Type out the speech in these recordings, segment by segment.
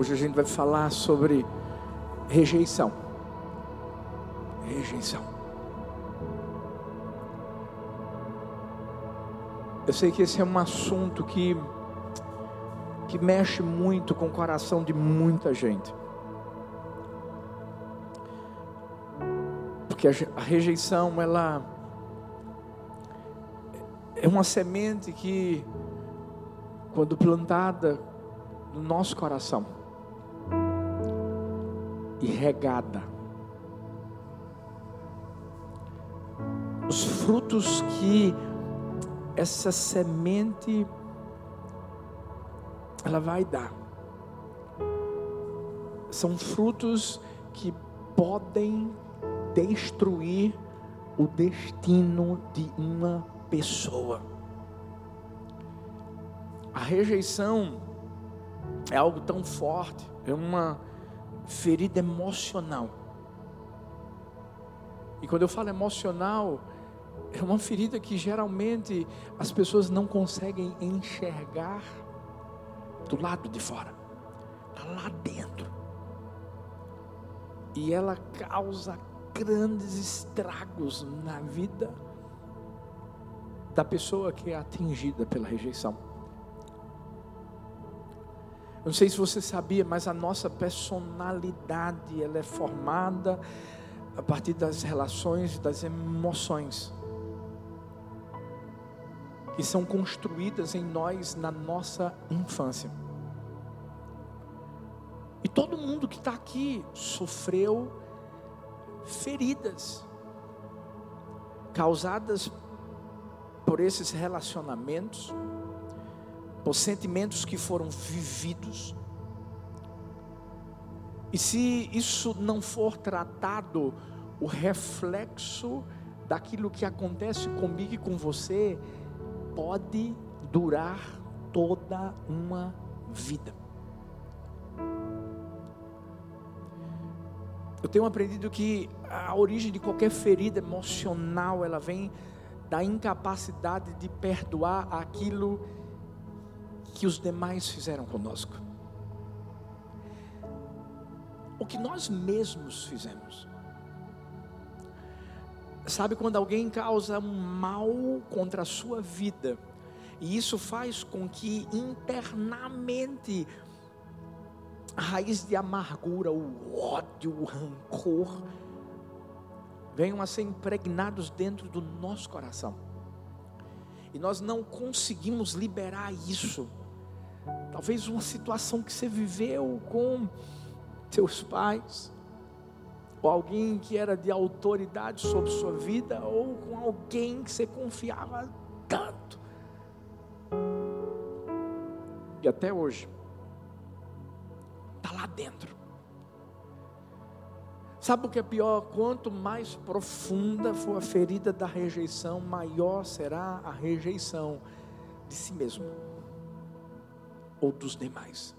Hoje a gente vai falar sobre rejeição. Rejeição. Eu sei que esse é um assunto que que mexe muito com o coração de muita gente. Porque a rejeição, ela é uma semente que, quando plantada no nosso coração e regada, os frutos que essa semente ela vai dar são frutos que podem destruir o destino de uma pessoa. A rejeição é algo tão forte, é uma ferida emocional. E quando eu falo emocional, é uma ferida que geralmente as pessoas não conseguem enxergar do lado de fora, está lá dentro. E ela causa grandes estragos na vida da pessoa que é atingida pela rejeição. Eu não sei se você sabia, mas a nossa personalidade ela é formada a partir das relações, das emoções que são construídas em nós na nossa infância. E todo mundo que está aqui sofreu feridas causadas por esses relacionamentos, por sentimentos que foram vividos. E se isso não for tratado, o reflexo daquilo que acontece comigo e com você pode durar toda uma vida. Eu tenho aprendido que a origem de qualquer ferida emocional, ela vem da incapacidade de perdoar aquilo que os demais fizeram conosco. O que nós mesmos fizemos. Sabe quando alguém causa um mal contra a sua vida, e isso faz com que internamente a raiz de amargura, o ódio, o rancor, venham a ser impregnados dentro do nosso coração. E nós não conseguimos liberar isso. Talvez uma situação que você viveu com seus pais, ou alguém que era de autoridade sobre sua vida, ou com alguém que você confiava tanto. E até hoje, está lá dentro. Sabe o que é pior? Quanto mais profunda for a ferida da rejeição, maior será a rejeição de si mesmo ou dos demais.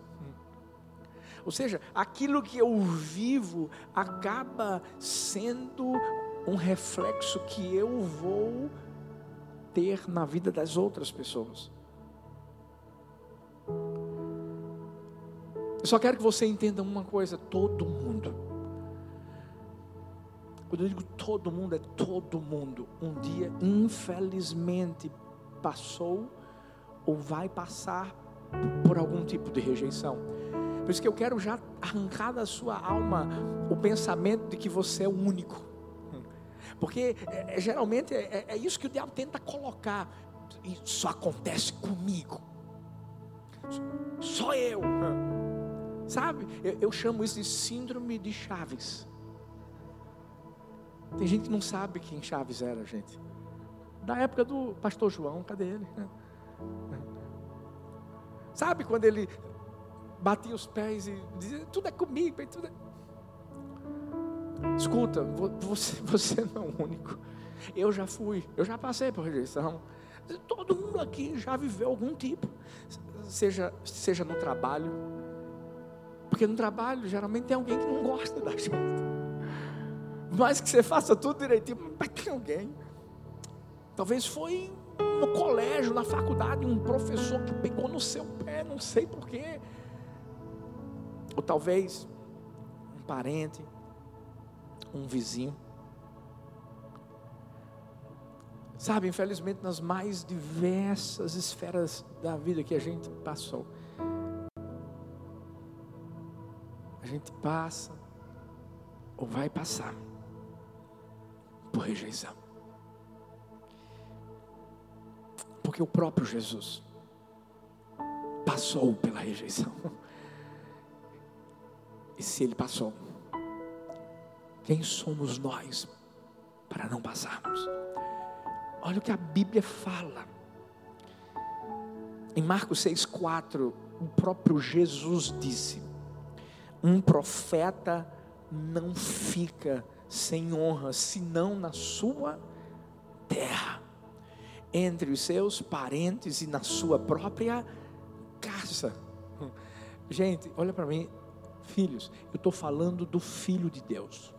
Ou seja, aquilo que eu vivo acaba sendo um reflexo que eu vou ter na vida das outras pessoas. Eu só quero que você entenda uma coisa: todo mundo. Quando eu digo todo mundo, é todo mundo. Um dia, infelizmente, passou ou vai passar por algum tipo de rejeição. Por isso que eu quero já arrancar da sua alma o pensamento de que você é o único. Porque é, é geralmente é, é, isso que o diabo tenta colocar. Isso acontece comigo. Só eu. Sabe? Eu, eu chamo isso de síndrome de Chaves. Tem gente que não sabe quem Chaves era, gente. Da época do pastor João, cadê ele? Sabe quando ele batia os pés e dizia: Tudo é comigo, tudo é. Escuta, você, você não é o único. Eu já fui, eu já passei por rejeição. Todo mundo aqui já viveu algum tipo, seja, seja no trabalho, porque no trabalho geralmente tem alguém que não gosta da gente. Mais que você faça tudo direitinho, mas tem alguém. Talvez foi no colégio, na faculdade, um professor que pegou no seu pé, não sei porquê. Ou talvez um parente, um vizinho. Sabe, infelizmente, nas mais diversas esferas da vida que a gente passou, a gente passa ou vai passar por rejeição. Porque o próprio Jesus passou pela rejeição. E se ele passou, quem somos nós para não passarmos? Olha o que a Bíblia fala. Em Marcos 6,4, o próprio Jesus disse: Um profeta não fica sem honra, senão na sua terra, entre os seus parentes e na sua própria casa. Gente, olha para mim, Filhos, eu estou falando do Filho de Deus.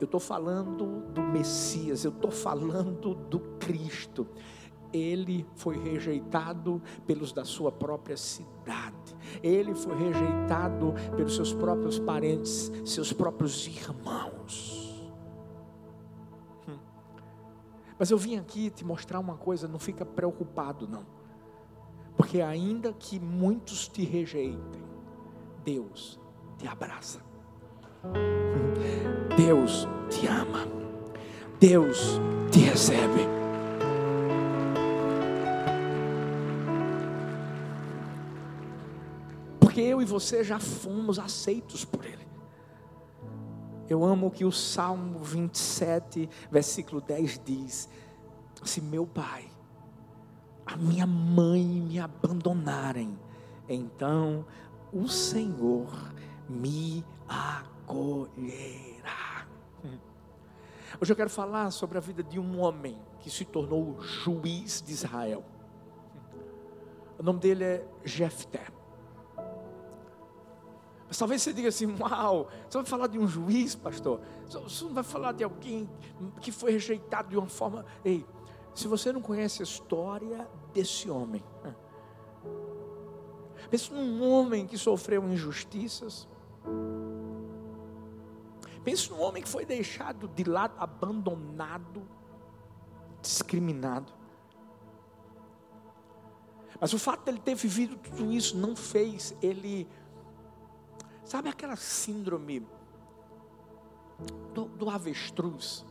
Eu estou falando do Messias, eu estou falando do Cristo. Ele foi rejeitado pelos da sua própria cidade. Ele foi rejeitado pelos seus próprios parentes, seus próprios irmãos. Mas eu vim aqui te mostrar uma coisa, não fica preocupado não. Porque ainda que muitos te rejeitem, Deus te abraça. Deus te ama. Deus te recebe. Porque eu e você já fomos aceitos por Ele. Eu amo que o Salmo 27, versículo 10 diz: Se meu pai, a minha mãe me abandonarem, então o Senhor me acolherá. Hoje eu quero falar sobre a vida de um homem que se tornou juiz de Israel. O nome dele é Jefté. Mas talvez você diga assim: Uau, você vai falar de um juiz, pastor? Você não vai falar de alguém que foi rejeitado de uma forma. Ei, se você não conhece a história desse homem, Pense num homem que sofreu injustiças. Pense num homem que foi deixado de lado, abandonado, discriminado. Mas o fato de ele ter vivido tudo isso não fez ele. Sabe aquela síndrome do, do avestruz?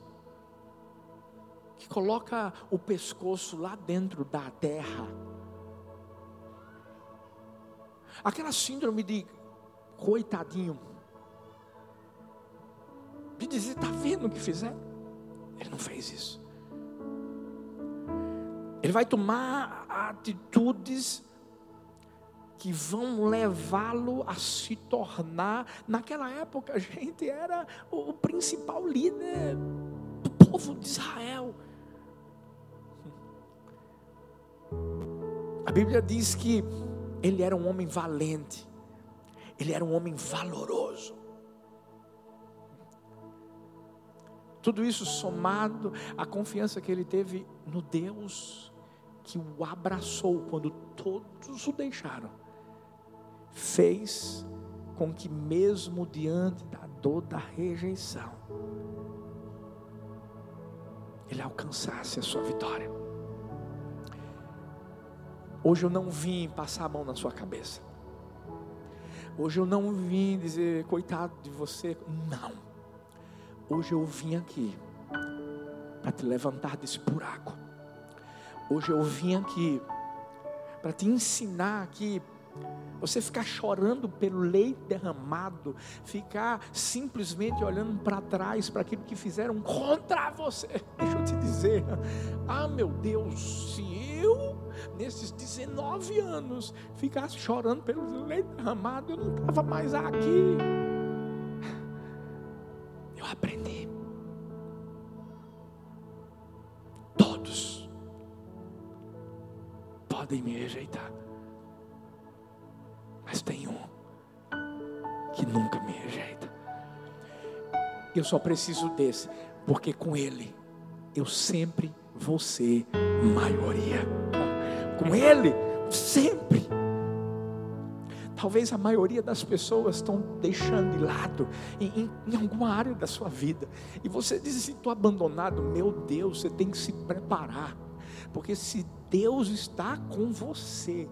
Que coloca o pescoço lá dentro da terra Aquela síndrome de coitadinho. De dizer, está vendo o que fizer? Ele não fez isso. Ele vai tomar atitudes que vão levá-lo a se tornar, naquela época, a gente era o principal líder do povo de Israel. A Bíblia diz que ele era um homem valente, ele era um homem valoroso. Tudo isso somado à confiança que ele teve no Deus que o abraçou quando todos o deixaram, fez com que, mesmo diante da dor da rejeição, ele alcançasse a sua vitória. Hoje eu não vim passar a mão na sua cabeça. Hoje eu não vim dizer, coitado de você. Não. Hoje eu vim aqui para te levantar desse buraco. Hoje eu vim aqui para te ensinar que você ficar chorando pelo leite derramado, ficar simplesmente olhando para trás para aquilo que fizeram contra você. Deixa eu te dizer, ah meu Deus, se eu nesses 19 anos ficasse chorando pelo leite derramado, eu não estava mais aqui. Eu aprendi. Todos podem me rejeitar mas tem um que nunca me rejeita. Eu só preciso desse, porque com ele eu sempre vou ser maioria. Com ele, sempre. Talvez a maioria das pessoas estão deixando de lado em, em, alguma área da sua vida. E você diz assim: estou abandonado. Meu Deus, você tem que se preparar. Porque se Deus está com você,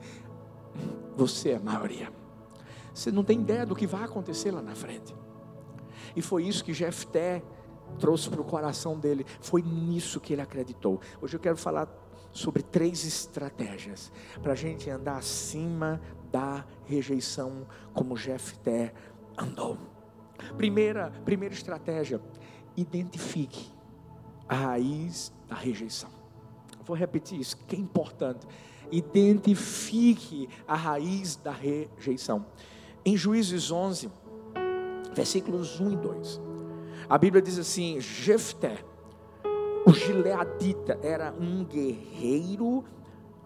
você é a maioria. Você não tem ideia do que vai acontecer lá na frente. E foi isso que Jefté trouxe para o coração dele. Foi nisso que ele acreditou. Hoje eu quero falar sobre três estratégias para a gente andar acima da rejeição, como Jefté andou. Primeira, primeira estratégia: identifique a raiz da rejeição. Vou repetir isso, que é importante. Identifique a raiz da rejeição. Em Juízes 11, versículos 1 e 2, a Bíblia diz assim: Jefté, o gileadita, era um guerreiro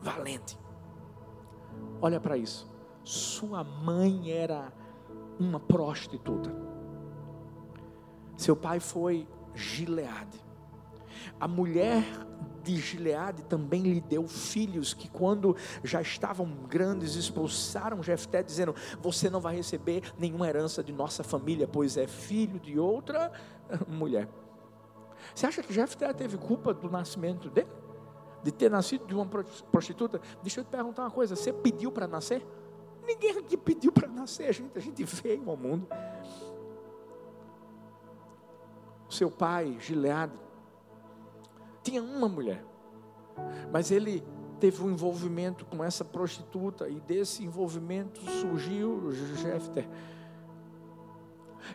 valente. Olha para isso. Sua mãe era uma prostituta. Seu pai foi Gileade. A mulher de Gileade também lhe deu filhos que quando já estavam grandes expulsaram Jefté dizendo: "Você não vai receber nenhuma herança de nossa família, pois é filho de outra mulher". Você acha que Jefté teve culpa do nascimento dele? De ter nascido de uma prostituta? Deixa eu te perguntar uma coisa, você pediu para nascer? Ninguém aqui pediu para nascer, a gente, a gente veio ao mundo. Seu pai, Gileade, tinha uma mulher, mas ele teve um envolvimento com essa prostituta e desse envolvimento surgiu Jefter.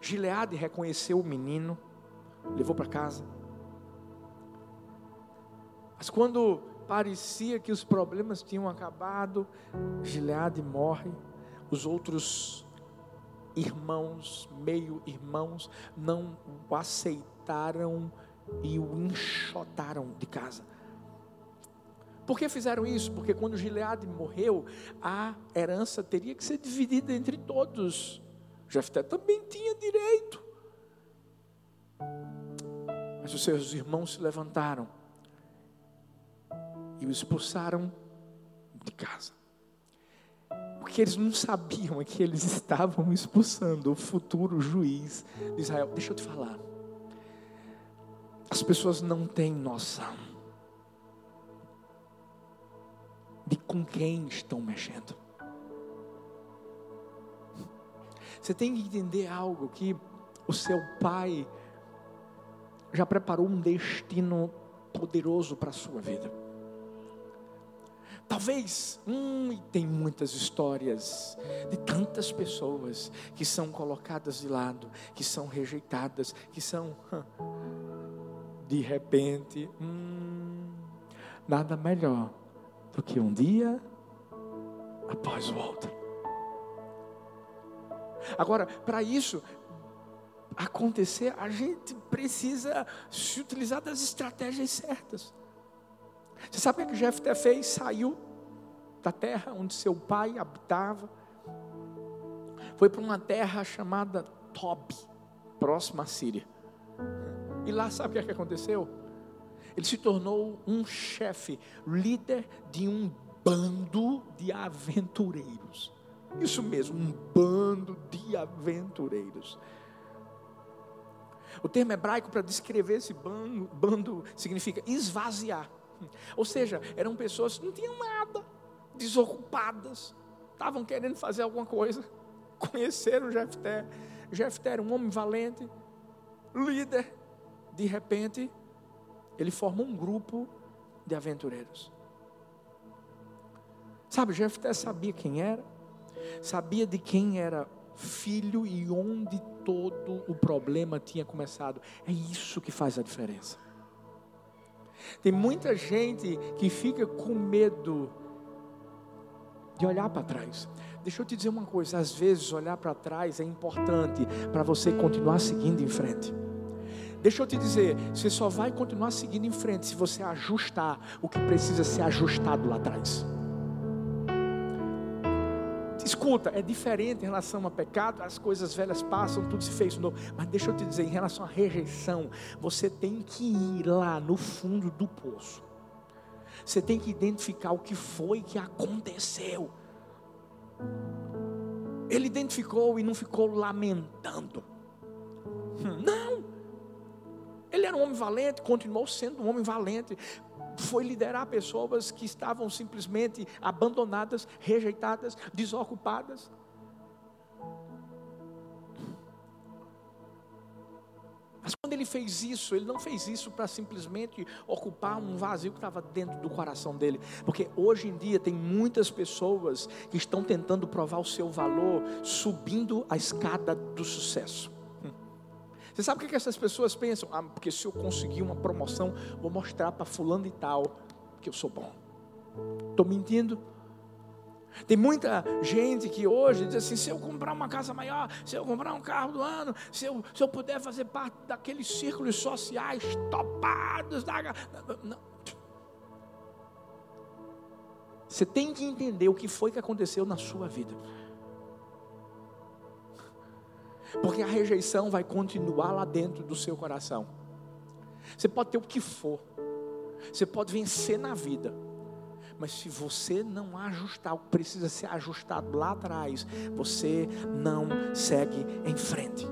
Gileade reconheceu o menino, levou para casa. Mas quando parecia que os problemas tinham acabado, Gileade morre, os outros irmãos, meio-irmãos, não o aceitaram e o enxotaram de casa. Por que fizeram isso? Porque quando Gileade morreu, a herança teria que ser dividida entre todos. Jefté também tinha direito. Mas os seus irmãos se levantaram e o expulsaram de casa. Porque eles não sabiam que eles estavam expulsando o futuro juiz de Israel. Deixa eu te falar. As pessoas não têm noção de com quem estão mexendo. Você tem que entender algo que o seu pai já preparou um destino poderoso para a sua vida. Talvez, hum, e tem muitas histórias de tantas pessoas que são colocadas de lado, que são rejeitadas, que são, de repente, hum, nada melhor do que um dia após o outro. Agora, para isso acontecer, a gente precisa se utilizar das estratégias certas. Você sabe o que Jefté fez? Saiu da terra onde seu pai habitava, foi para uma terra chamada Tob, próxima à Síria. E lá sabe o que, é aconteceu? Ele se tornou um chefe, líder de um bando de aventureiros. Isso mesmo, um bando de aventureiros. O termo hebraico para descrever esse bando, bando significa esvaziar. Ou seja, eram pessoas que não tinham nada, desocupadas, estavam querendo fazer alguma coisa. Conheceram Jefté. Jefté era um homem valente, líder. De repente, ele formou um grupo de aventureiros. Sabe, Jefté sabia quem era, sabia de quem era filho e onde todo o problema tinha começado. É isso que faz a diferença. Tem muita gente que fica com medo de olhar para trás. Deixa eu te dizer uma coisa: às vezes olhar para trás é importante para você continuar seguindo em frente. Deixa eu te dizer, você só vai continuar seguindo em frente se você ajustar o que precisa ser ajustado lá atrás. Escuta, é diferente em relação a pecado, as coisas velhas passam, tudo se fez novo. Mas deixa eu te dizer, em relação à rejeição, você tem que ir lá no fundo do poço. Você tem que identificar o que foi que aconteceu. ele identificou e não ficou lamentando. Não. Ele era um homem valente, continuou sendo um homem valente. Foi liderar pessoas que estavam simplesmente abandonadas, rejeitadas, desocupadas. Mas quando ele fez isso, ele não fez isso para simplesmente ocupar um vazio que estava dentro do coração dele. Porque hoje em dia tem muitas pessoas que estão tentando provar o seu valor subindo a escada do sucesso. Você sabe o que essas pessoas pensam? Ah, porque se eu conseguir uma promoção, vou mostrar para fulano e tal que eu sou bom. Estou mentindo? Tem muita gente que hoje diz assim: se eu comprar uma casa maior, se eu comprar um carro do ano, se eu, se eu puder fazer parte daqueles círculos sociais topados. Da... Não. Você tem que entender o que foi que aconteceu na sua vida. Porque a rejeição vai continuar lá dentro do seu coração. Você pode ter o que for, você pode vencer na vida mas se você não ajustar o que precisa ser ajustado lá atrás, você não segue em frente.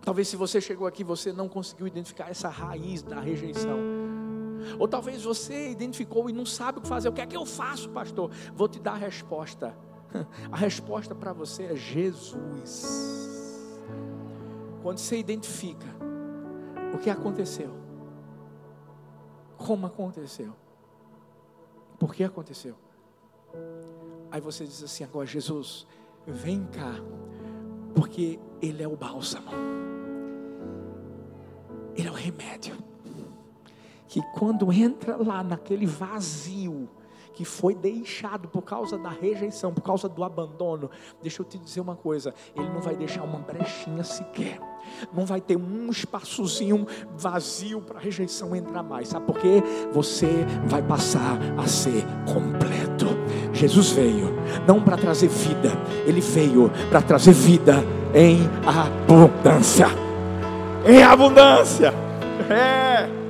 Talvez se você chegou aqui, você não conseguiu identificar essa raiz da rejeição. Ou talvez você identificou e não sabe o que fazer. O que é que eu faço, pastor? Vou te dar a resposta. A resposta para você é Jesus. Quando você identifica o que aconteceu, como aconteceu, por que aconteceu? Aí você diz assim: agora, Jesus, vem cá, porque Ele é o bálsamo, Ele é o remédio. Que quando entra lá naquele vazio, que foi deixado por causa da rejeição, por causa do abandono, deixa eu te dizer uma coisa: Ele não vai deixar uma brechinha sequer, não vai ter um espaçozinho vazio para a rejeição entrar mais, sabe por quê? Você vai passar a ser completo. Jesus veio não para trazer vida, Ele veio para trazer vida em abundância. Em abundância. É.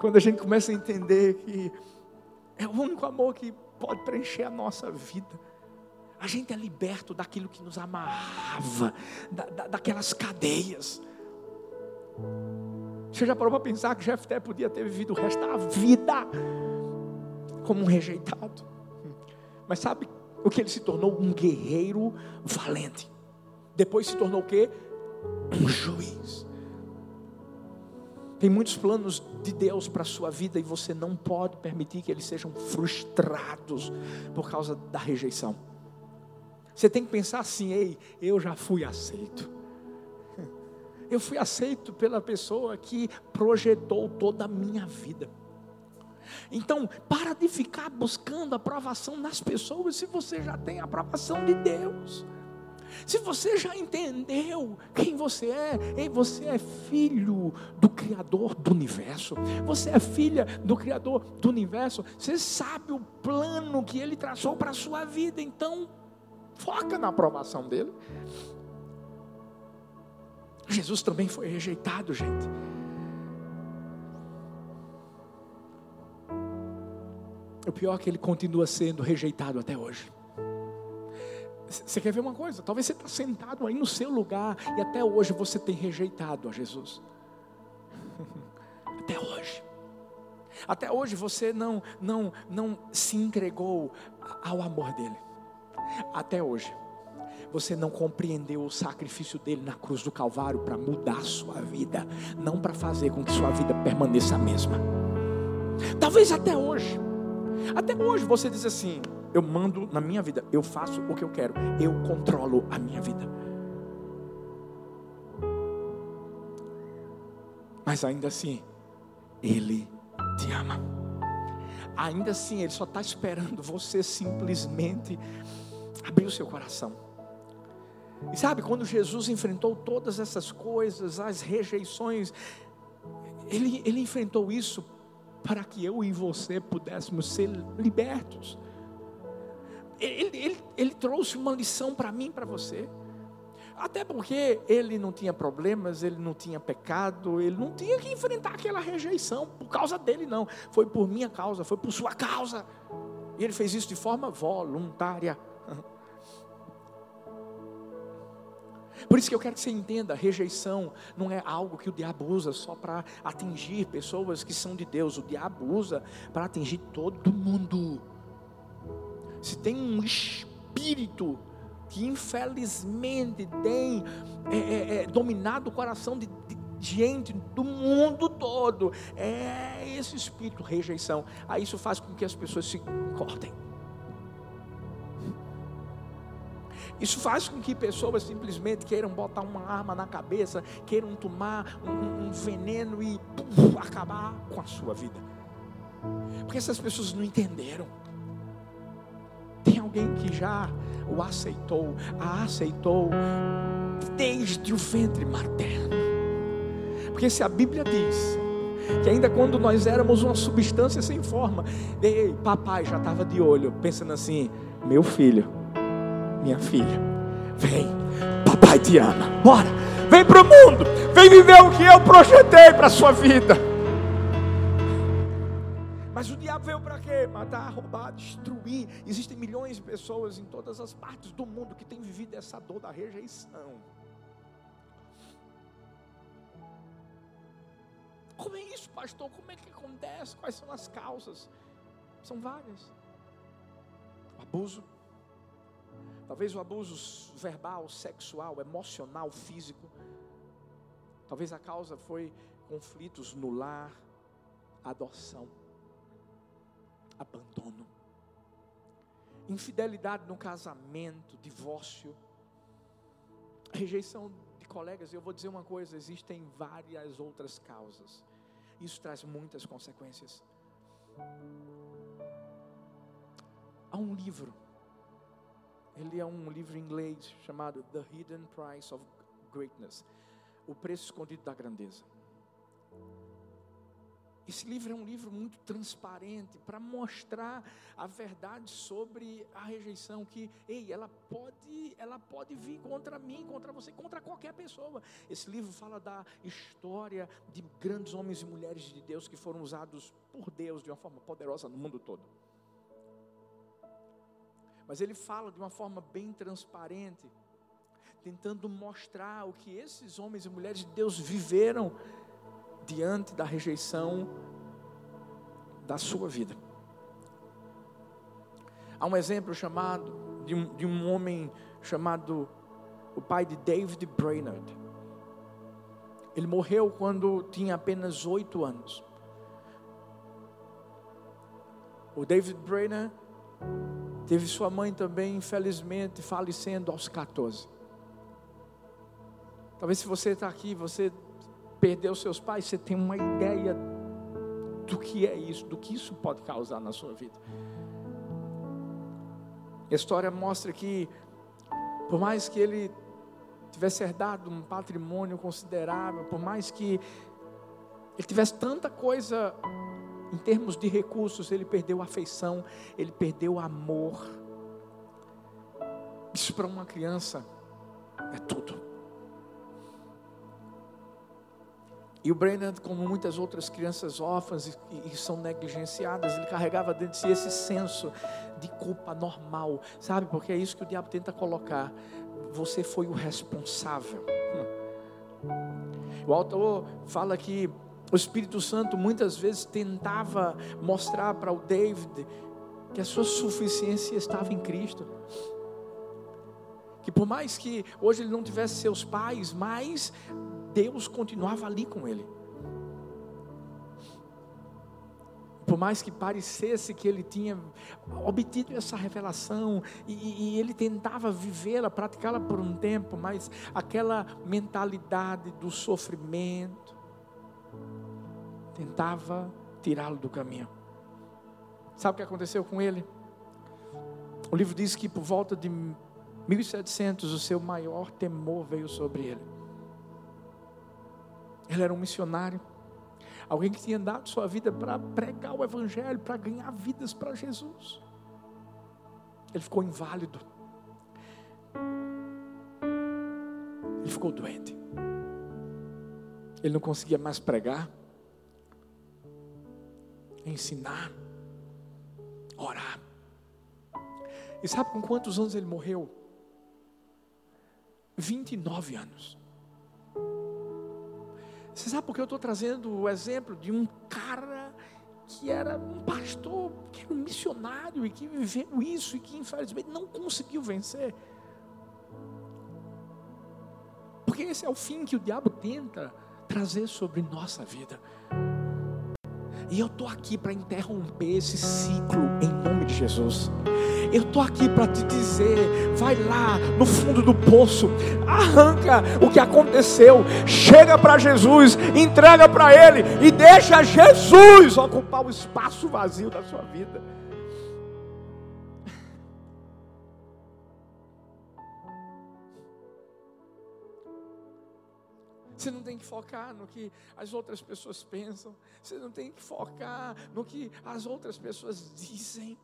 Quando a gente começa a entender que é o único amor que pode preencher a nossa vida. A gente é liberto daquilo que nos amarrava, da, da, daquelas cadeias. Você já parou para pensar que Jefté podia ter vivido o resto da vida como um rejeitado? Mas sabe o que ele se tornou? Um guerreiro valente. Depois se tornou o quê? Um juiz. Tem muitos planos de Deus para a sua vida e você não pode permitir que eles sejam frustrados por causa da rejeição. Você tem que pensar assim: ei, eu já fui aceito. Eu fui aceito pela pessoa que projetou toda a minha vida. Então, para de ficar buscando aprovação nas pessoas se você já tem a aprovação de Deus. Se você já entendeu quem você é, ei, você é filho do Criador do universo, você é filha do Criador do universo, você sabe o plano que Ele traçou para a sua vida, então foca na aprovação dele. Jesus também foi rejeitado, gente. O pior é que ele continua sendo rejeitado até hoje. Você quer ver uma coisa? Talvez você está sentado aí no seu lugar e até hoje você tem rejeitado a Jesus. Até hoje. Até hoje você não, não, não se entregou ao amor dele. Até hoje. Você não compreendeu o sacrifício dele na cruz do Calvário para mudar a sua vida, não para fazer com que sua vida permaneça a mesma. Talvez até hoje. Até hoje você diz assim: eu mando na minha vida, eu faço o que eu quero, eu controlo a minha vida. Mas ainda assim, Ele te ama. Ainda assim, Ele só está esperando você simplesmente abrir o seu coração. E sabe, quando Jesus enfrentou todas essas coisas, as rejeições, ele, ele enfrentou isso para que eu e você pudéssemos ser libertos. Ele, ele, ele trouxe uma lição para mim para você. Até porque ele não tinha problemas, ele não tinha pecado, ele não tinha que enfrentar aquela rejeição por causa dele, não. Foi por minha causa, foi por sua causa. E ele fez isso de forma voluntária. Por isso que eu quero que você entenda: rejeição não é algo que o diabo usa só para atingir pessoas que são de Deus. O diabo usa para atingir todo mundo. Se tem um espírito que infelizmente tem é, é, é, dominado o coração de, de gente do mundo todo, é esse espírito rejeição. Aí isso faz com que as pessoas se cortem. Isso faz com que pessoas simplesmente queiram botar uma arma na cabeça, queiram tomar um, um veneno e puf, acabar com a sua vida. Porque essas pessoas não entenderam. Tem alguém que já o aceitou, a aceitou desde o ventre materno. Porque se a Bíblia diz que ainda quando nós éramos uma substância sem forma, ei, papai já estava de olho, pensando assim: meu filho, minha filha, vem, papai te ama, bora, vem para o mundo, vem viver o que eu projetei para a sua vida. Matar, roubar, destruir. Existem milhões de pessoas em todas as partes do mundo que têm vivido essa dor da rejeição. Como é isso, pastor? Como é que acontece? Quais são as causas? São várias. O abuso, Talvez o abuso verbal, sexual, emocional, físico. Talvez a causa foi conflitos no lar, adoção, abandono, infidelidade no casamento, divórcio, rejeição de colegas. Eu vou dizer uma coisa: existem várias outras causas. Isso traz muitas consequências. Há um livro ele é um livro em inglês chamado The Hidden Price of Greatness O Preço Escondido da Grandeza. Esse livro é um livro muito transparente para mostrar a verdade sobre a rejeição que, ei, ela pode, ela pode vir contra mim, contra você, contra qualquer pessoa. Esse livro fala da história de grandes homens e mulheres de Deus que foram usados por Deus de uma forma poderosa no mundo todo. Mas ele fala de uma forma bem transparente, tentando mostrar o que esses homens e mulheres de Deus viveram diante da rejeição da sua vida. Há um exemplo chamado de um, de um homem chamado o pai de David Brainerd. Ele morreu quando tinha apenas oito anos. O David Brainerd Teve sua mãe também, infelizmente, falecendo aos 14. Talvez se você está aqui, você perdeu seus pais, você tem uma ideia do que é isso, do que isso pode causar na sua vida. A história mostra que, por mais que ele tivesse herdado um patrimônio considerável, por mais que ele tivesse tanta coisa em termos de recursos, ele perdeu afeição, ele perdeu amor. Isso para uma criança é tudo. E o Brennan, como muitas outras crianças órfãs e, e, são negligenciadas, ele carregava dentro de si esse senso de culpa normal, sabe? Porque é isso que o diabo tenta colocar. Você foi o responsável. O autor fala que o Espírito Santo muitas vezes tentava mostrar para o David que a sua suficiência estava em Cristo. Que por mais que hoje ele não tivesse seus pais, mas Deus continuava ali com ele. Por mais que parecesse que ele tinha obtido essa revelação e, e ele tentava vivê-la, praticá-la por um tempo, mas aquela mentalidade do sofrimento, tentava tirá-lo do caminho. Sabe o que aconteceu com ele? O livro diz que por volta de 1700 o seu maior temor veio sobre ele. Ele era um missionário, alguém que tinha dado sua vida para pregar o evangelho, para ganhar vidas para Jesus. Ele ficou inválido. Ele ficou doente. Ele não conseguia mais pregar ensinar, orar. E sabe com quantos anos ele morreu? 29 anos. Você sabe por que eu estou trazendo o exemplo de um cara que era um pastor, que era um missionário e que viveu isso e que infelizmente não conseguiu vencer? Porque esse é o fim que o diabo tenta trazer sobre nossa vida. E eu estou aqui para interromper esse ciclo em nome de Jesus. Eu estou aqui para te dizer: vai lá no fundo do poço, arranca o que aconteceu, chega para Jesus, entrega para Ele e deixa Jesus ocupar o espaço vazio da sua vida. Você não tem que focar no que as outras pessoas pensam. Você não tem que focar no que as outras pessoas dizem.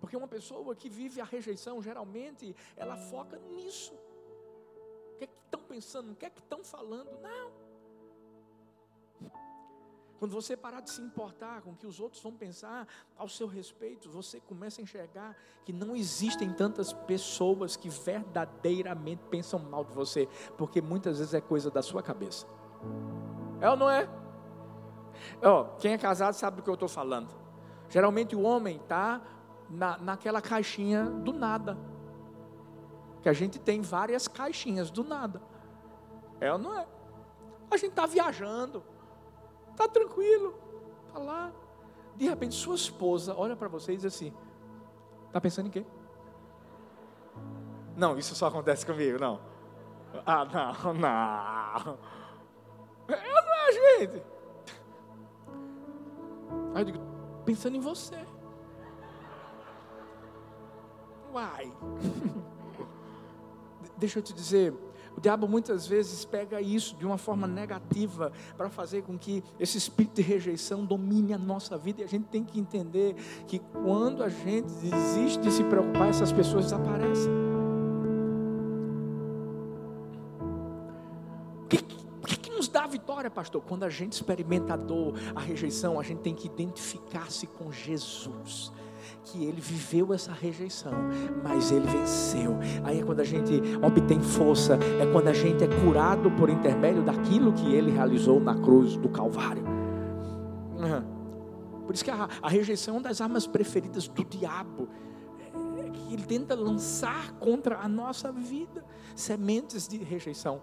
Porque uma pessoa que vive a rejeição, geralmente, ela foca nisso. O que é que estão pensando? O que é que estão falando? Não. Quando você parar de se importar com o que os outros vão pensar ao seu respeito, você começa a enxergar que não existem tantas pessoas que verdadeiramente pensam mal de você, porque muitas vezes é coisa da sua cabeça. É ou não é? Oh, quem é casado sabe do que eu estou falando. Geralmente o homem está na, naquela caixinha do nada. Que a gente tem várias caixinhas do nada. É ou não é? A gente está viajando, está tranquilo, está lá. De repente, sua esposa olha para você e diz assim: Está pensando em quê? Não, isso só acontece comigo, não. Ah, não, não. Eu não é, gente. Aí eu digo: Pensando em você. Uai. Deixa eu te dizer, o diabo muitas vezes pega isso de uma forma negativa para fazer com que esse espírito de rejeição domine a nossa vida. E a gente tem que entender que quando a gente desiste de se preocupar, essas pessoas desaparecem. O que, nos dá vitória, pastor? Quando a gente experimenta a dor, a rejeição, a gente tem que identificar-se com Jesus que ele viveu essa rejeição, mas ele venceu. Aí é quando a gente obtém força, é quando a gente é curado por intermédio daquilo que ele realizou na cruz do Calvário. Por isso que a, a rejeição é uma das armas preferidas do diabo. É, é que ele tenta lançar contra a nossa vida sementes de rejeição.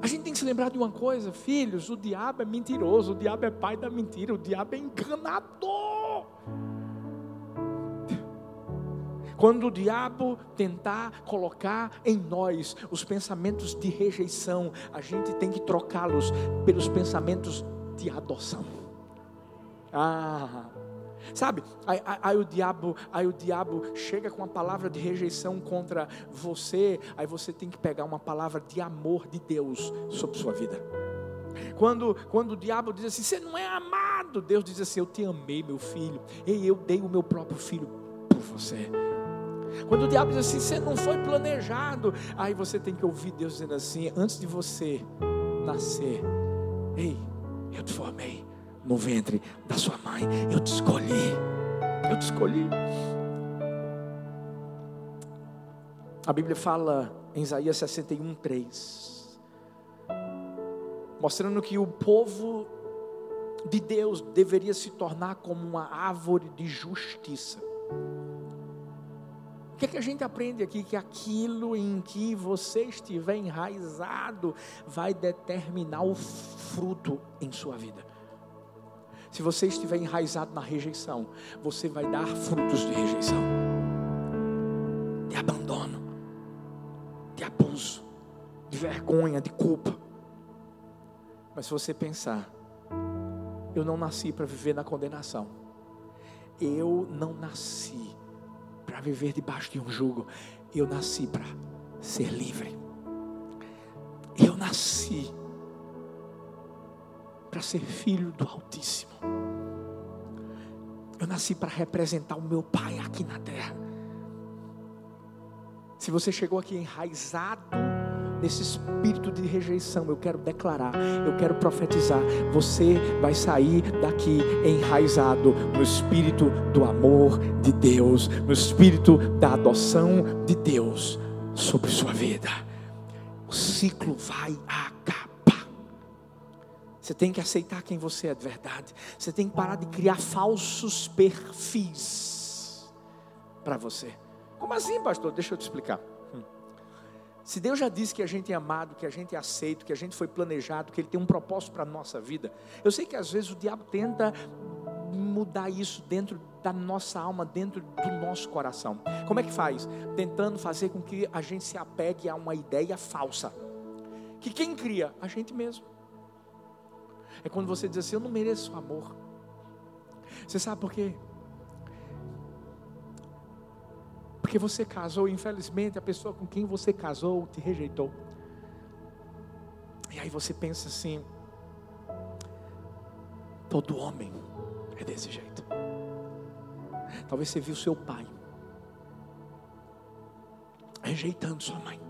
A gente tem que se lembrar de uma coisa, filhos: o diabo é mentiroso, o diabo é pai da mentira, o diabo é enganador. Quando o diabo tentar colocar em nós os pensamentos de rejeição, a gente tem que trocá-los pelos pensamentos de adoção. Ah, sabe? Aí, aí, aí, o diabo, aí o diabo chega com uma palavra de rejeição contra você, aí você tem que pegar uma palavra de amor de Deus sobre sua vida. Quando, quando o diabo diz assim, você não é amado, Deus diz assim, eu te amei, meu filho, e eu dei o meu próprio filho por você. Quando o diabo diz assim, você não foi planejado, aí você tem que ouvir Deus dizendo assim: antes de você nascer, ei, eu te formei no ventre da sua mãe, eu te escolhi, eu te escolhi. A Bíblia fala em Isaías 61, 3, mostrando que o povo de Deus deveria se tornar como uma árvore de justiça. Que, é que a gente aprende aqui? Que aquilo em que você estiver enraizado vai determinar o fruto em sua vida. Se você estiver enraizado na rejeição, você vai dar frutos de rejeição, de abandono, de abuso, de vergonha, de culpa. Mas se você pensar, eu não nasci para viver na condenação, eu não nasci para viver debaixo de um jugo. Eu nasci para ser livre. Eu nasci para ser filho do Altíssimo. Eu nasci para representar o meu Pai aqui na terra. Se você chegou aqui enraizado nesse espírito de rejeição, eu quero declarar, eu quero profetizar. Você vai sair daqui enraizado no espírito do amor de Deus, no espírito da adoção de Deus sobre sua vida. O ciclo vai acabar. Você tem que aceitar quem você é de verdade. Você tem que parar de criar falsos perfis para você. Como assim, pastor? Deixa eu te explicar. Se Deus já disse que a gente é amado, que a gente é aceito, que a gente foi planejado, que Ele tem um propósito para a nossa vida, eu sei que às vezes o diabo tenta mudar isso dentro da nossa alma, dentro do nosso coração. Como é que faz? Tentando fazer com que a gente se apegue a uma ideia falsa. Que quem cria? A gente mesmo. É quando você diz assim: Eu não mereço amor. Você sabe por quê? Porque você casou, infelizmente, a pessoa com quem você casou te rejeitou. E aí você pensa assim: todo homem é desse jeito. Talvez você viu seu pai rejeitando sua mãe.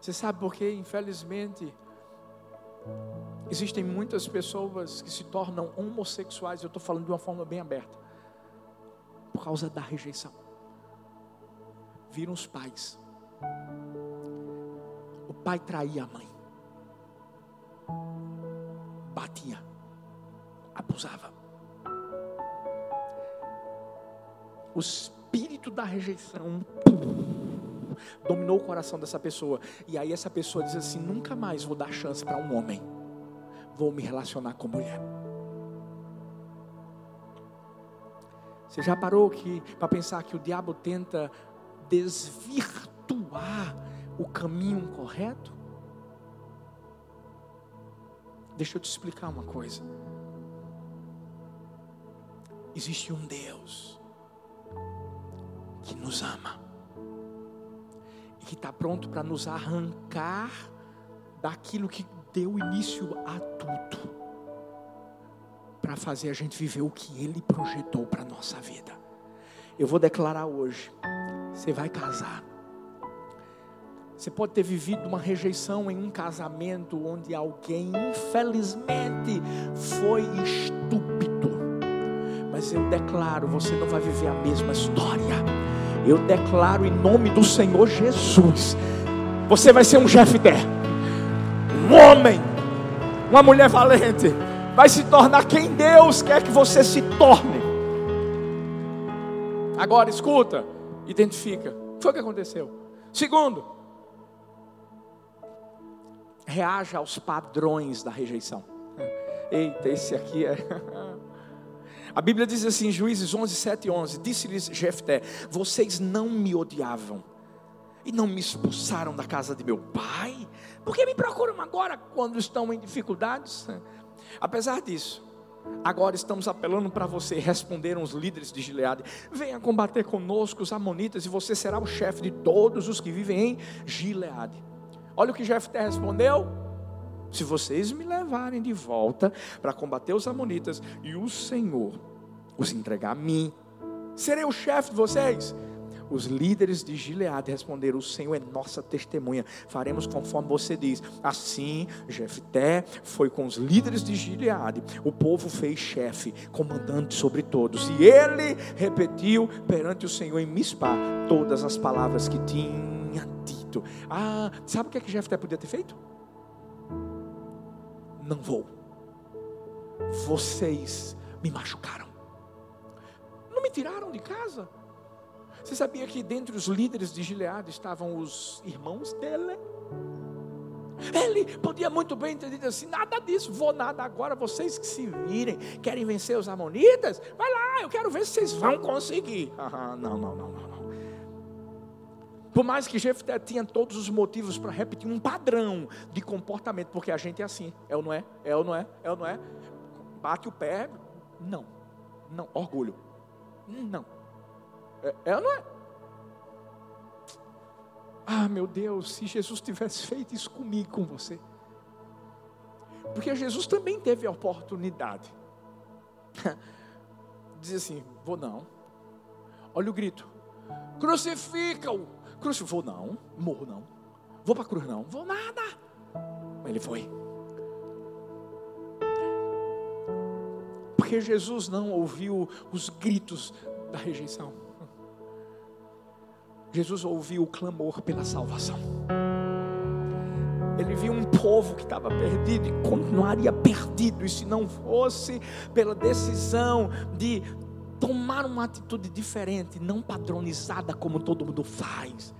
Você sabe por quê? Infelizmente, existem muitas pessoas que se tornam homossexuais, eu estou falando de uma forma bem aberta por causa da rejeição. Viram os pais. O pai traía a mãe. Batia. Abusava. O espírito da rejeição dominou o coração dessa pessoa. E aí essa pessoa diz assim: nunca mais vou dar chance para um homem. Vou me relacionar com mulher. Você já parou que para pensar que o diabo tenta desvirtuar o caminho correto? Deixa eu te explicar uma coisa. Existe um Deus que nos ama e que está pronto para nos arrancar daquilo que deu início a tudo para fazer a gente viver o que Ele projetou para a nossa vida. Eu vou declarar hoje: você vai casar. Você pode ter vivido uma rejeição em um casamento onde alguém, infelizmente, foi estúpido. Mas eu declaro: você não vai viver a mesma história. Eu declaro em nome do Senhor Jesus: você vai ser um Jefté, um homem, uma mulher valente vai se tornar quem Deus quer que você se torne. Agora escuta, identifica. O que foi que aconteceu? Segundo, reaja aos padrões da rejeição. Eita, esse aqui é. A Bíblia diz assim, Juízes 11, 7 e 11: Disse-lhes Jefté: Vocês não me odiavam e não me expulsaram da casa de meu pai, por que me procuram agora quando estão em dificuldades? Apesar disso, agora estamos apelando para você, responderam os líderes de Gileade: venha combater conosco os amonitas e você será o chefe de todos os que vivem em Gileade. Olha o que Jefté respondeu: se vocês me levarem de volta para combater os amonitas e o Senhor os entregar a mim, serei o chefe de vocês. Os líderes de Gileade responderam: O Senhor é nossa testemunha, faremos conforme você diz. Assim, Jefté foi com os líderes de Gileade. O povo fez chefe, comandante sobre todos. E ele repetiu perante o Senhor em Mispá todas as palavras que tinha dito. Ah, sabe o que é que Jefté podia ter feito? Não vou. Vocês me machucaram. Não me tiraram de casa. Você sabia que dentre os líderes de Gileade estavam os irmãos dele? Ele podia muito bem ter dito assim: nada disso, vou nada agora, vocês que se virem, querem vencer os amonitas? Vai lá, eu quero ver se vocês vão conseguir. Ah, não, não, não, não, não. Por mais que Jefté tinha todos os motivos para repetir um padrão de comportamento, porque a gente é assim, é ou não é? É ou não é? É ou não é? Bate o pé, não, não, orgulho, não. É, é ou não é? Ah, meu Deus, se Jesus tivesse feito isso comigo, com você. Porque Jesus também teve a oportunidade. Diz assim: vou não. Olha o grito. Crucifica-o, vou não, morro não. Vou para a cruz não, vou nada. Ele foi. Porque Jesus não ouviu os gritos da rejeição. Jesus ouviu o clamor pela salvação. Ele viu um povo que estava perdido e continuaria perdido, e se não fosse pela decisão de tomar uma atitude diferente, não padronizada como todo mundo faz.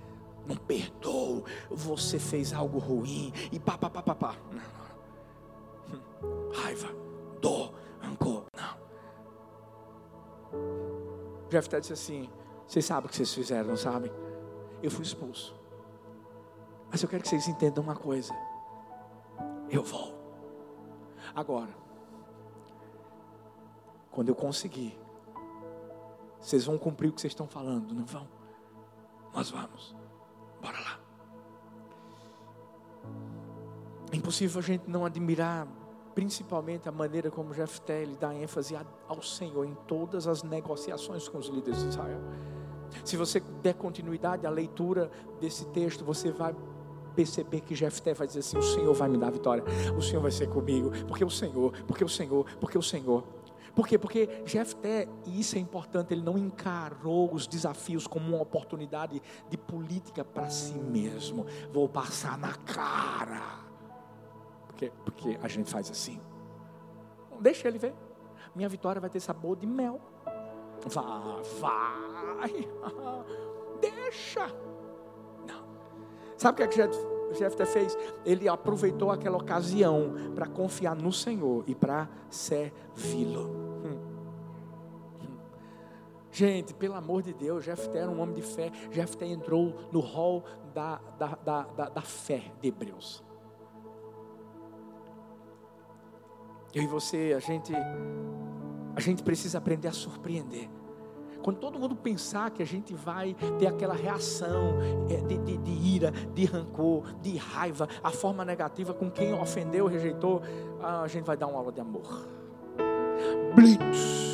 Não perdoou, você fez algo ruim e pá, pá, pá, pá, pá. Não, não. Raiva, dor, rancor, não. Jeff disse assim: Vocês sabem o que vocês fizeram, não sabem? Eu fui expulso. Mas eu quero que vocês entendam uma coisa. Eu vou. Agora, quando eu conseguir, vocês vão cumprir o que vocês estão falando, não vão? Nós vamos. Bora lá. É impossível a gente não admirar, principalmente a maneira como Jefté ele dá ênfase ao Senhor em todas as negociações com os líderes de Israel. Se você der continuidade à leitura desse texto, você vai perceber que Jefté vai dizer assim: o Senhor vai me dar vitória, o Senhor vai ser comigo, porque o Senhor, porque o Senhor, porque o Senhor. Por quê? Porque Jefté, e isso é importante, ele não encarou os desafios como uma oportunidade de política para si mesmo. Vou passar na cara. Porque, porque a gente faz assim. Deixa ele ver. Minha vitória vai ter sabor de mel. Vai, vai. Deixa. Não. Sabe o que é que Jefté fez? Ele aproveitou aquela ocasião para confiar no Senhor e para servi-lo. Gente, pelo amor de Deus, Jefté era um homem de fé. Jefté entrou no hall da, da, da, da, da fé de Hebreus. Eu e você, a gente, a gente precisa aprender a surpreender. Quando todo mundo pensar que a gente vai ter aquela reação é, de, de, de, ira, de rancor, de raiva, a forma negativa com quem ofendeu, rejeitou, ah, a gente vai dar uma aula de amor. Blitz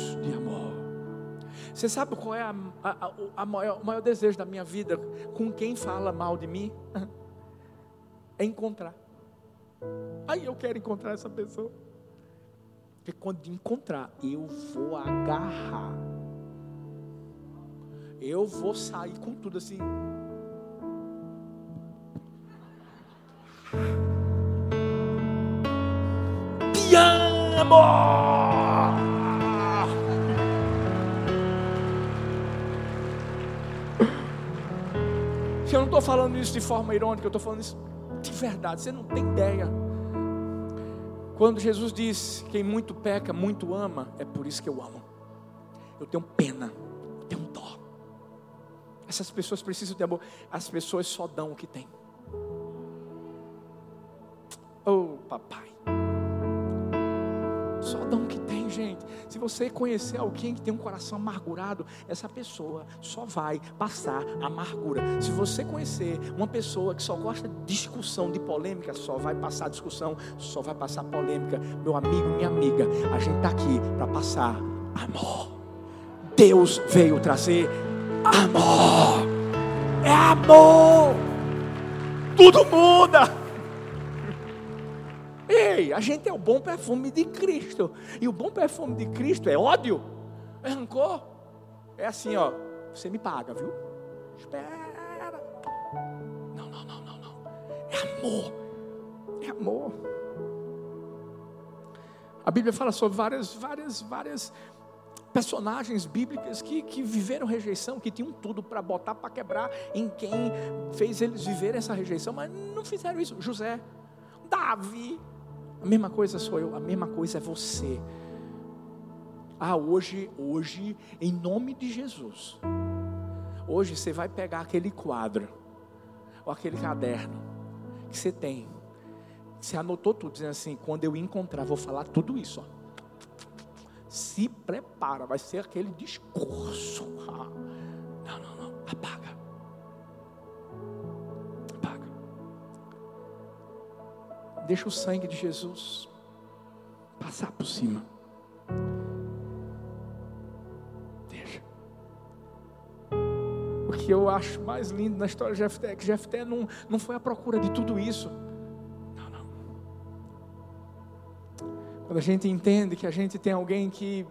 você sabe qual é a, a, a maior, o maior desejo da minha vida? Com quem fala mal de mim? É encontrar. Aí eu quero encontrar essa pessoa. Porque quando encontrar, eu vou agarrar. Eu vou sair com tudo assim. Te amo! eu não estou falando isso de forma irônica, eu estou falando isso de verdade. Você não tem ideia. Quando Jesus diz: Quem muito peca, muito ama, é por isso que eu amo. Eu tenho pena, eu tenho dó. Essas pessoas precisam de amor. As pessoas só dão o que têm. Oh, papai. Gente. Se você conhecer alguém que tem um coração amargurado, essa pessoa só vai passar amargura. Se você conhecer uma pessoa que só gosta de discussão, de polêmica, só vai passar discussão, só vai passar polêmica. Meu amigo, minha amiga, a gente está aqui para passar amor. Deus veio trazer amor. É amor. Tudo muda. Ei, a gente é o bom perfume de Cristo. E o bom perfume de Cristo é ódio, é rancor. É assim, ó. Você me paga, viu? Espera. Não, não, não, não, não. É amor. É amor. A Bíblia fala sobre várias, várias, várias personagens bíblicas que, que viveram rejeição, que tinham tudo para botar para quebrar em quem fez eles viver essa rejeição, mas não fizeram isso. José, Davi, a mesma coisa sou eu, a mesma coisa é você. Ah, hoje, hoje, em nome de Jesus, hoje você vai pegar aquele quadro, ou aquele caderno que você tem, você anotou tudo, dizendo assim: quando eu encontrar, vou falar tudo isso. Ó. Se prepara, vai ser aquele discurso. Deixa o sangue de Jesus passar por cima. Deixa. Porque que eu acho mais lindo na história de Jefté é que Jefté não, não foi à procura de tudo isso. Não, não. Quando a gente entende que a gente tem alguém que,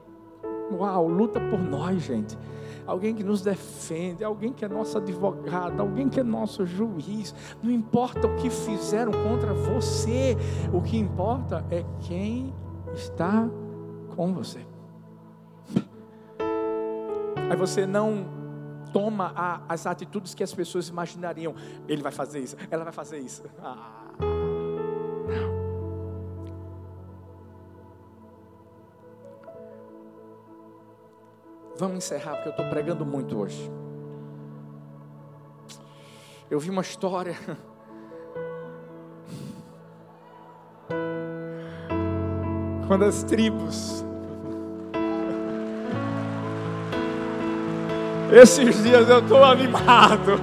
uau, luta por nós, gente alguém que nos defende, alguém que é nosso advogado, alguém que é nosso juiz. Não importa o que fizeram contra você, o que importa é quem está com você. Aí você não toma a, as atitudes que as pessoas imaginariam. Ele vai fazer isso, ela vai fazer isso. Ah, Vamos encerrar, porque eu estou pregando muito hoje. Eu vi uma história. Quando as tribos. Esses dias eu estou animado.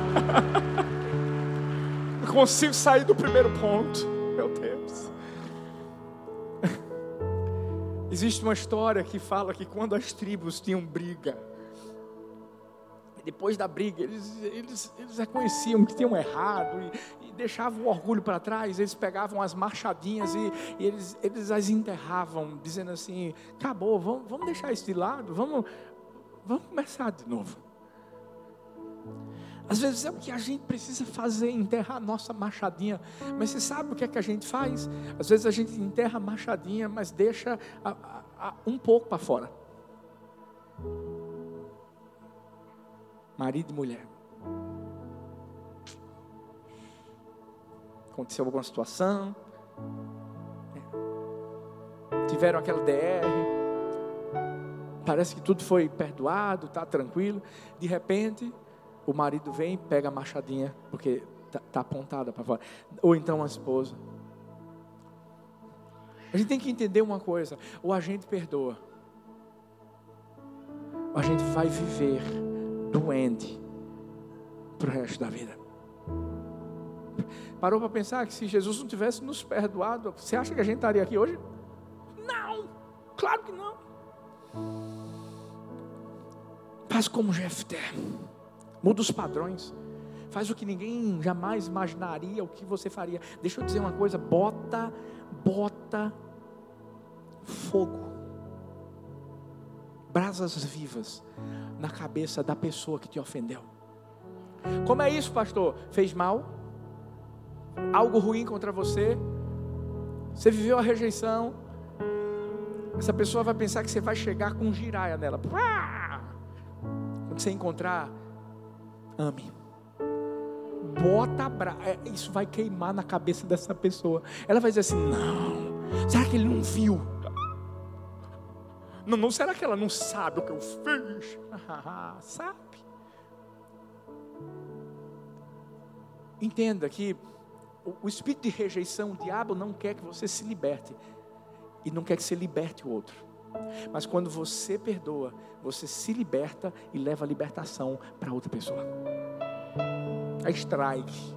Não consigo sair do primeiro ponto. Meu Deus. Existe uma história que fala que quando as tribos tinham briga, depois da briga, eles, eles, eles reconheciam que tinham errado e, e deixavam o orgulho para trás, eles pegavam as marchadinhas e, e, eles, eles as enterravam, dizendo assim: acabou, vamos, vamos deixar isso de lado, vamos, vamos começar de novo. Às vezes é o que a gente precisa fazer, enterrar a nossa machadinha. Mas você sabe o que é que a gente faz? Às vezes a gente enterra a machadinha, mas deixa a, a, a, um pouco para fora. Marido e mulher. Aconteceu alguma situação. É. Tiveram aquela DR. Parece que tudo foi perdoado, está tranquilo. De repente, o marido vem, pega a machadinha, porque está tá apontada para fora. Ou então a esposa. A gente tem que entender uma coisa: ou a gente perdoa, ou a gente vai viver doente para o resto da vida. Parou para pensar que se Jesus não tivesse nos perdoado, você acha que a gente estaria aqui hoje? Não, claro que não. Faz como Jefté. Muda os padrões. Faz o que ninguém jamais imaginaria o que você faria. Deixa eu dizer uma coisa, bota, bota fogo. Brasas vivas na cabeça da pessoa que te ofendeu. Como é isso, pastor? Fez mal? Algo ruim contra você? Você viveu a rejeição? Essa pessoa vai pensar que você vai chegar com giraia nela. Quando você encontrar, ame. Bota bra... É, isso vai queimar na cabeça dessa pessoa. Ela vai dizer assim: não, será que ele não viu? Não, não, será que ela não sabe o que eu fiz? sabe? Entenda que o espírito de rejeição, o diabo não quer que você se liberte e não quer que você liberte o outro. Mas quando você perdoa, você se liberta e leva a libertação para outra pessoa. É strike.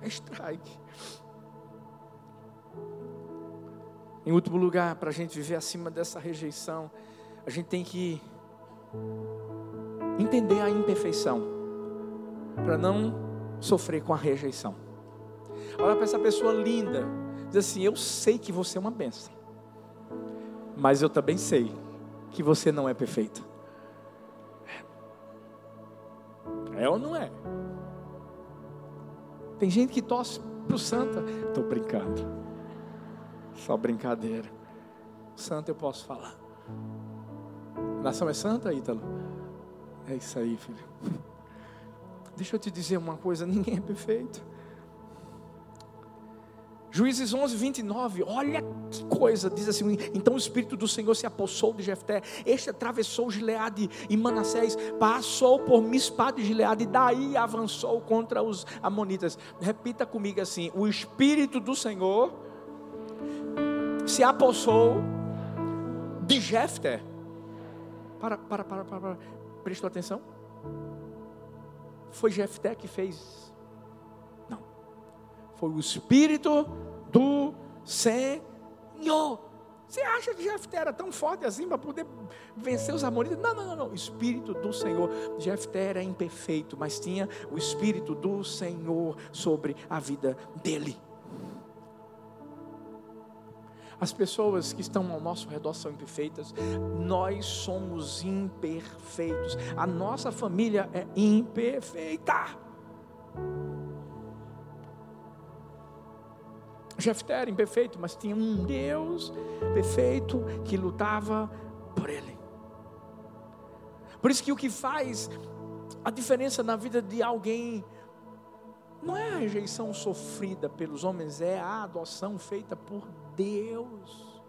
É strike. Em último lugar, para a gente viver acima dessa rejeição, a gente tem que entender a imperfeição, para não sofrer com a rejeição. Olha para essa pessoa linda, diz assim: Eu sei que você é uma benção mas eu também sei que você não é perfeito. É ou não é? Tem gente que tosse pro santa. Estou brincando. Só brincadeira. Santa eu posso falar. Nação é santa, Ítalo? É isso aí, filho. Deixa eu te dizer uma coisa: ninguém é perfeito. Juízes 11, 29, olha que coisa, diz assim: então o Espírito do Senhor se apossou de Jefté, este atravessou Gileade e Manassés, passou por Mispá de Gileade e daí avançou contra os Amonitas. Repita comigo assim: o Espírito do Senhor se apossou de Jefté. Para, para, para, para, para. prestou atenção? Foi Jefté que fez foi o Espírito do Senhor. Você acha que Jefté era tão forte assim para poder vencer os amonitas? Não, não, não, não. Espírito do Senhor. Jefté era imperfeito, mas tinha o Espírito do Senhor sobre a vida dele. As pessoas que estão ao nosso redor são imperfeitas, nós somos imperfeitos, a nossa família é imperfeita. Jefté era imperfeito, mas tinha um Deus perfeito que lutava por ele. Por isso que o que faz a diferença na vida de alguém não é a rejeição sofrida pelos homens, é a adoção feita por Deus.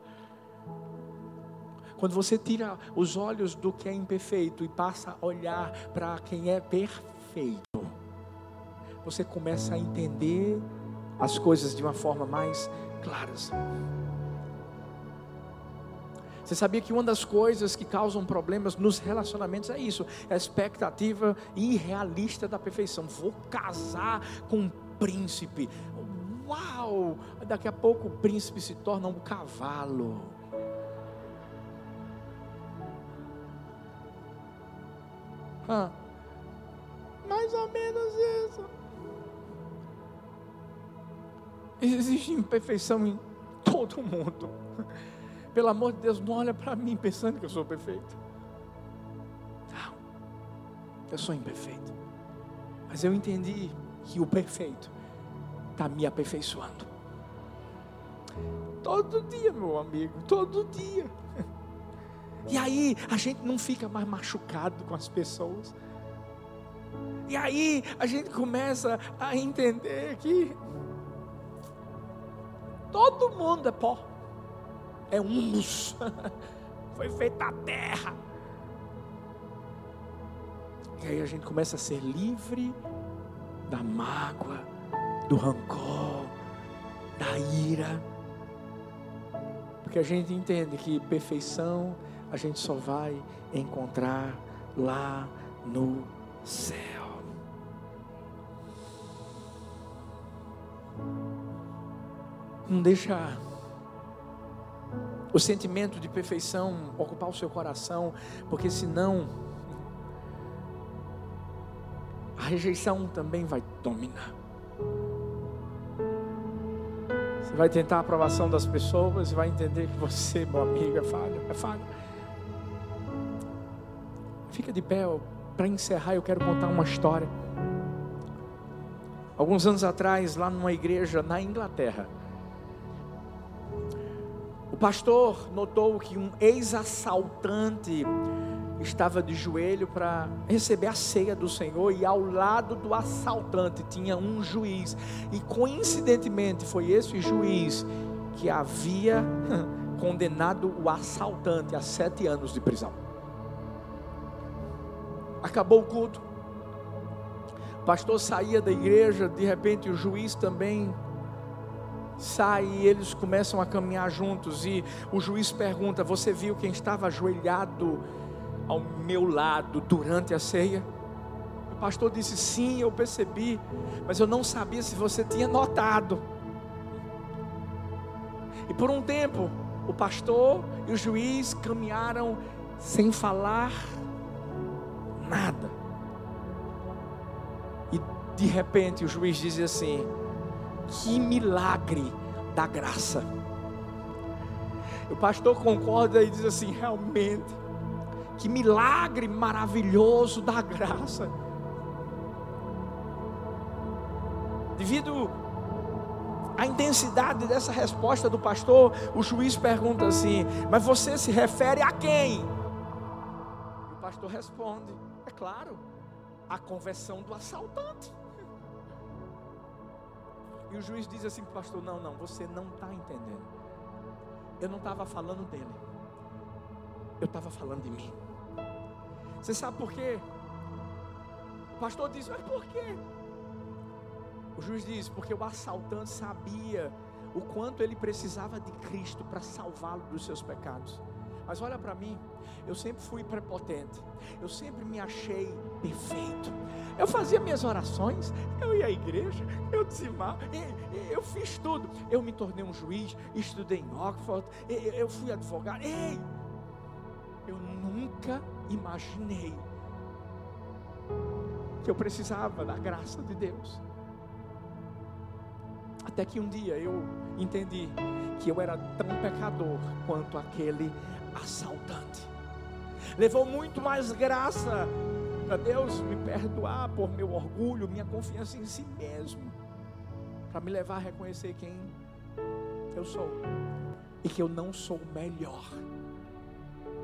Quando você tira os olhos do que é imperfeito e passa a olhar para quem é perfeito, você começa a entender as coisas de uma forma mais clara. Você sabia que uma das coisas que causam problemas nos relacionamentos é isso, é a expectativa irrealista da perfeição. Vou casar com um príncipe. Uau! Daqui a pouco o príncipe se torna um cavalo. Ah, mais ou menos isso. Existe imperfeição em todo mundo. Pelo amor de Deus, não olha para mim pensando que eu sou perfeito. Não, eu sou imperfeito. Mas eu entendi que o perfeito está me aperfeiçoando. Todo dia, meu amigo, todo dia. E aí a gente não fica mais machucado com as pessoas. E aí a gente começa a entender que Todo mundo é pó. É humus. Foi feita a terra. E aí a gente começa a ser livre da mágoa, do rancor, da ira. Porque a gente entende que perfeição a gente só vai encontrar lá no céu. Não deixa o sentimento de perfeição ocupar o seu coração, porque senão a rejeição também vai dominar. Você vai tentar a aprovação das pessoas e vai entender que você, meu amigo, é falha, é falha. Fica de pé, para encerrar, eu quero contar uma história. Alguns anos atrás, lá numa igreja na Inglaterra, o pastor notou que um ex-assaltante estava de joelho para receber a ceia do Senhor e ao lado do assaltante tinha um juiz e coincidentemente foi esse juiz que havia condenado o assaltante a sete anos de prisão. Acabou o culto. O pastor saía da igreja, de repente o juiz também sai e eles começam a caminhar juntos. E o juiz pergunta: Você viu quem estava ajoelhado ao meu lado durante a ceia? O pastor disse: Sim, eu percebi, mas eu não sabia se você tinha notado. E por um tempo, o pastor e o juiz caminharam sem falar nada. E de repente o juiz diz assim: que milagre da graça. O pastor concorda e diz assim: realmente, que milagre maravilhoso da graça. Devido à intensidade dessa resposta do pastor, o juiz pergunta assim: Mas você se refere a quem? E o pastor responde: É claro, a conversão do assaltante. E o juiz diz assim para o pastor: Não, não, você não está entendendo. Eu não estava falando dele, eu estava falando de mim. Você sabe por quê? O pastor diz: Mas por quê? O juiz diz: Porque o assaltante sabia o quanto ele precisava de Cristo para salvá-lo dos seus pecados. Mas olha para mim, eu sempre fui prepotente. Eu sempre me achei perfeito. Eu fazia minhas orações, eu ia à igreja, eu dizimava, eu fiz tudo. Eu me tornei um juiz, estudei em Oxford, eu fui advogado. Ei, eu nunca imaginei que eu precisava da graça de Deus. Até que um dia eu entendi que eu era tão pecador quanto aquele assaltante. Levou muito mais graça para Deus me perdoar por meu orgulho, minha confiança em si mesmo, para me levar a reconhecer quem eu sou e que eu não sou melhor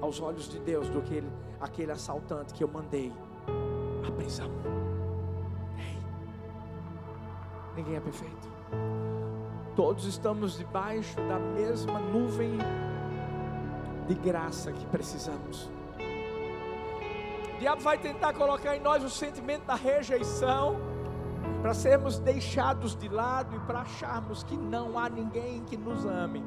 aos olhos de Deus do que ele, aquele assaltante que eu mandei à prisão. Ei, ninguém é perfeito. Todos estamos debaixo da mesma nuvem de graça que precisamos. O diabo vai tentar colocar em nós o sentimento da rejeição, para sermos deixados de lado e para acharmos que não há ninguém que nos ame.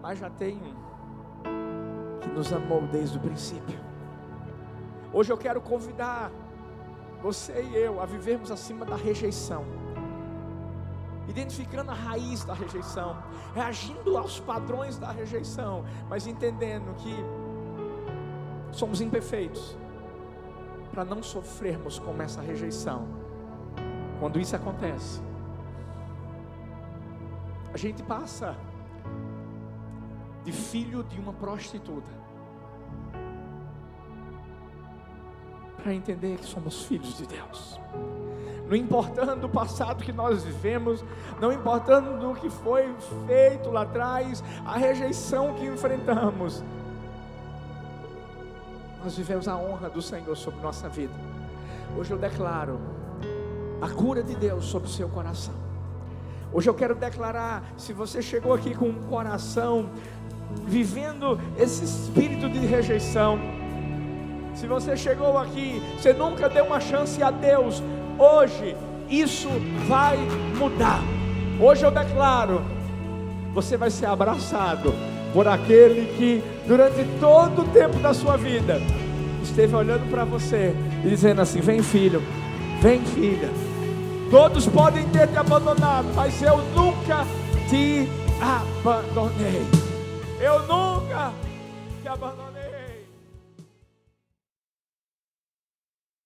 Mas já tem um que nos amou desde o princípio. Hoje eu quero convidar você e eu a vivermos acima da rejeição identificando a raiz da rejeição, reagindo aos padrões da rejeição, mas entendendo que somos imperfeitos para não sofrermos com essa rejeição. Quando isso acontece, a gente passa de filho de uma prostituta para entender que somos filhos de Deus não importando o passado que nós vivemos, não importando o que foi feito lá atrás, a rejeição que enfrentamos, nós vivemos a honra do Senhor sobre nossa vida. Hoje eu declaro a cura de Deus sobre o seu coração. Hoje eu quero declarar: se você chegou aqui com um coração vivendo esse espírito de rejeição, se você chegou aqui, você nunca deu uma chance a Deus, Hoje isso vai mudar. Hoje eu declaro: você vai ser abraçado por aquele que durante todo o tempo da sua vida esteve olhando para você e dizendo assim: Vem filho, vem filha. Todos podem ter te abandonado, mas eu nunca te abandonei. Eu nunca te abandonei.